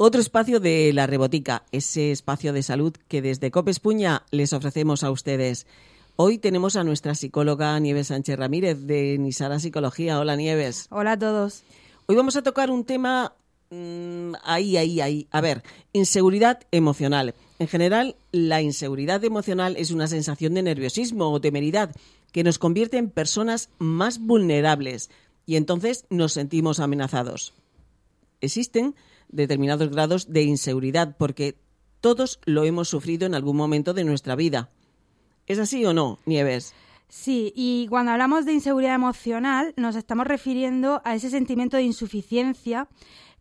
Otro espacio de la Rebotica, ese espacio de salud que desde Copespuña les ofrecemos a ustedes. Hoy tenemos a nuestra psicóloga Nieves Sánchez Ramírez de Nisara Psicología. Hola Nieves. Hola a todos. Hoy vamos a tocar un tema mm, ahí, ahí, ahí. A ver, inseguridad emocional. En general, la inseguridad emocional es una sensación de nerviosismo o temeridad que nos convierte en personas más vulnerables y entonces nos sentimos amenazados. Existen determinados grados de inseguridad porque todos lo hemos sufrido en algún momento de nuestra vida. ¿Es así o no, Nieves? Sí, y cuando hablamos de inseguridad emocional nos estamos refiriendo a ese sentimiento de insuficiencia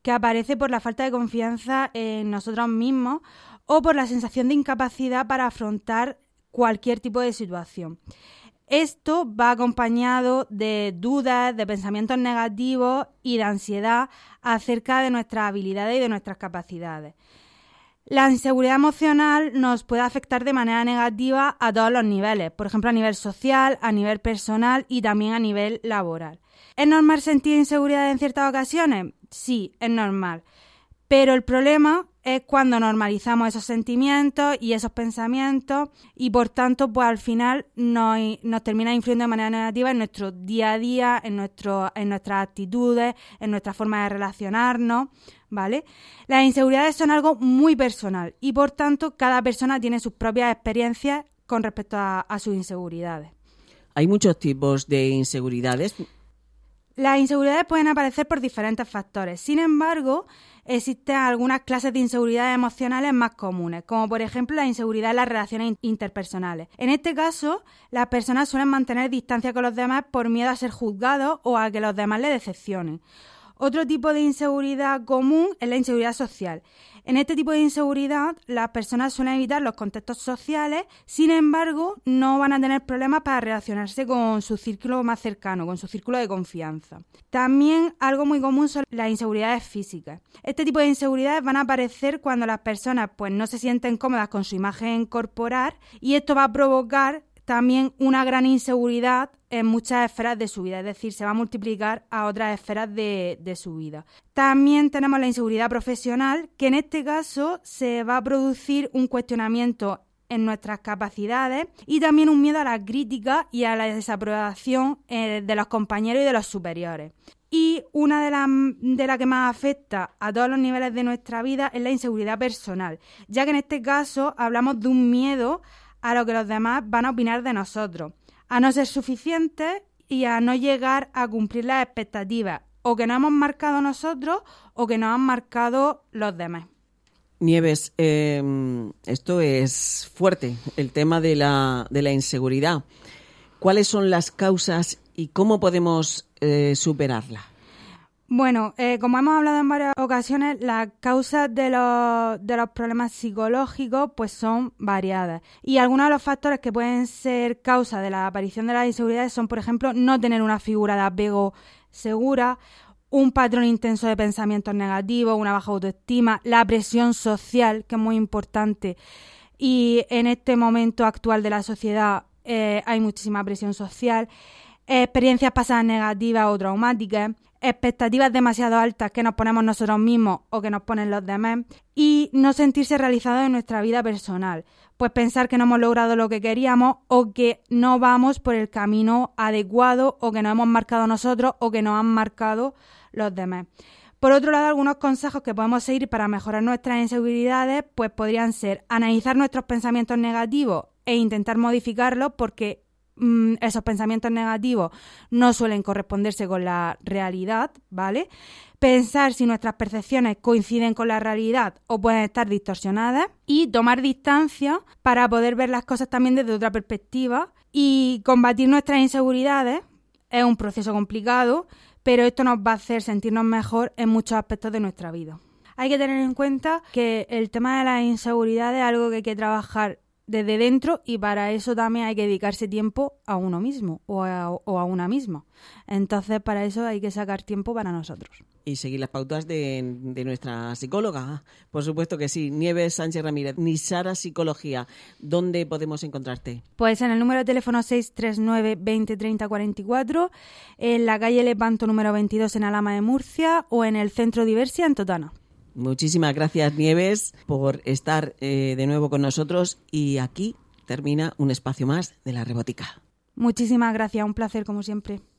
que aparece por la falta de confianza en nosotros mismos o por la sensación de incapacidad para afrontar cualquier tipo de situación. Esto va acompañado de dudas, de pensamientos negativos y de ansiedad acerca de nuestras habilidades y de nuestras capacidades. La inseguridad emocional nos puede afectar de manera negativa a todos los niveles, por ejemplo a nivel social, a nivel personal y también a nivel laboral. ¿Es normal sentir inseguridad en ciertas ocasiones? Sí, es normal. Pero el problema es cuando normalizamos esos sentimientos y esos pensamientos y por tanto pues al final nos, termina influyendo de manera negativa en nuestro día a día, en, nuestro, en nuestras actitudes, en nuestra forma de relacionarnos, ¿vale? Las inseguridades son algo muy personal y por tanto cada persona tiene sus propias experiencias con respecto a, a sus inseguridades. Hay muchos tipos de inseguridades. Las inseguridades pueden aparecer por diferentes factores. Sin embargo, existen algunas clases de inseguridades emocionales más comunes, como por ejemplo la inseguridad en las relaciones interpersonales. En este caso, las personas suelen mantener distancia con los demás por miedo a ser juzgados o a que los demás les decepcionen. Otro tipo de inseguridad común es la inseguridad social. En este tipo de inseguridad, las personas suelen evitar los contextos sociales, sin embargo, no van a tener problemas para relacionarse con su círculo más cercano, con su círculo de confianza. También algo muy común son las inseguridades físicas. Este tipo de inseguridades van a aparecer cuando las personas pues, no se sienten cómodas con su imagen corporal y esto va a provocar también una gran inseguridad en muchas esferas de su vida, es decir, se va a multiplicar a otras esferas de, su vida. También tenemos la inseguridad profesional, que en este caso se va a producir un cuestionamiento en nuestras capacidades y también un miedo a la crítica y a la desaprobación eh, de los compañeros y de los superiores. Y una de las de la que más afecta a todos los niveles de nuestra vida es la inseguridad personal, ya que en este caso hablamos de un miedo lo que los demás van a opinar de nosotros, a no ser suficientes y a no llegar a cumplir las expectativas o que no hemos marcado nosotros o que nos han marcado los demás. Nieves, em, esto es fuerte, el tema de la, de la inseguridad. ¿Cuáles son las causas y cómo podemos eh, superarla? Bueno, eh, como hemos hablado en varias ocasiones, las causas de los, de los problemas psicológicos pues son variadas. Y algunos de los factores que pueden ser causa de la aparición de las inseguridades son, por ejemplo, no tener una figura de apego segura, un patrón intenso de pensamientos negativos, una baja autoestima, la presión social, que es muy importante. Y en este momento actual de la sociedad eh, hay muchísima presión social, experiencias pasadas negativas o traumáticas, expectativas demasiado altas que nos ponemos nosotros mismos o que nos ponen los demás y no sentirse realizados en nuestra vida personal, pues pensar que no hemos logrado lo que queríamos o que no vamos por el camino adecuado o que nos hemos marcado nosotros o que nos han marcado los demás. Por otro lado, algunos consejos que podemos seguir para mejorar nuestras inseguridades, pues podrían ser analizar nuestros pensamientos negativos e intentar modificarlos porque Mm, esos pensamientos negativos no suelen corresponderse con la realidad, ¿vale? Pensar si nuestras percepciones coinciden con la realidad o pueden estar distorsionadas y tomar distancia para poder ver las cosas también desde otra perspectiva y combatir nuestras inseguridades es un proceso complicado, pero esto nos va a hacer sentirnos mejor en muchos aspectos de nuestra vida. Hay que tener en cuenta que el tema de las inseguridades es algo que hay que trabajar desde dentro y para eso también hay que dedicarse tiempo a uno mismo o a, una misma. Entonces para eso hay que sacar tiempo para nosotros. Y seguir las pautas de, nuestra psicóloga. Por supuesto que sí. Nieves Sánchez Ramírez, Nisara Psicología. ¿Dónde podemos encontrarte? Pues en el número de teléfono 639 20 30 44, en la calle Lepanto número 22 en Alama de Murcia o en el Centro Diversia en Totana. Muchísimas gracias, Nieves, por estar eh, de nuevo con nosotros y aquí termina un espacio más de la Rebotica. Muchísimas gracias, un placer como siempre.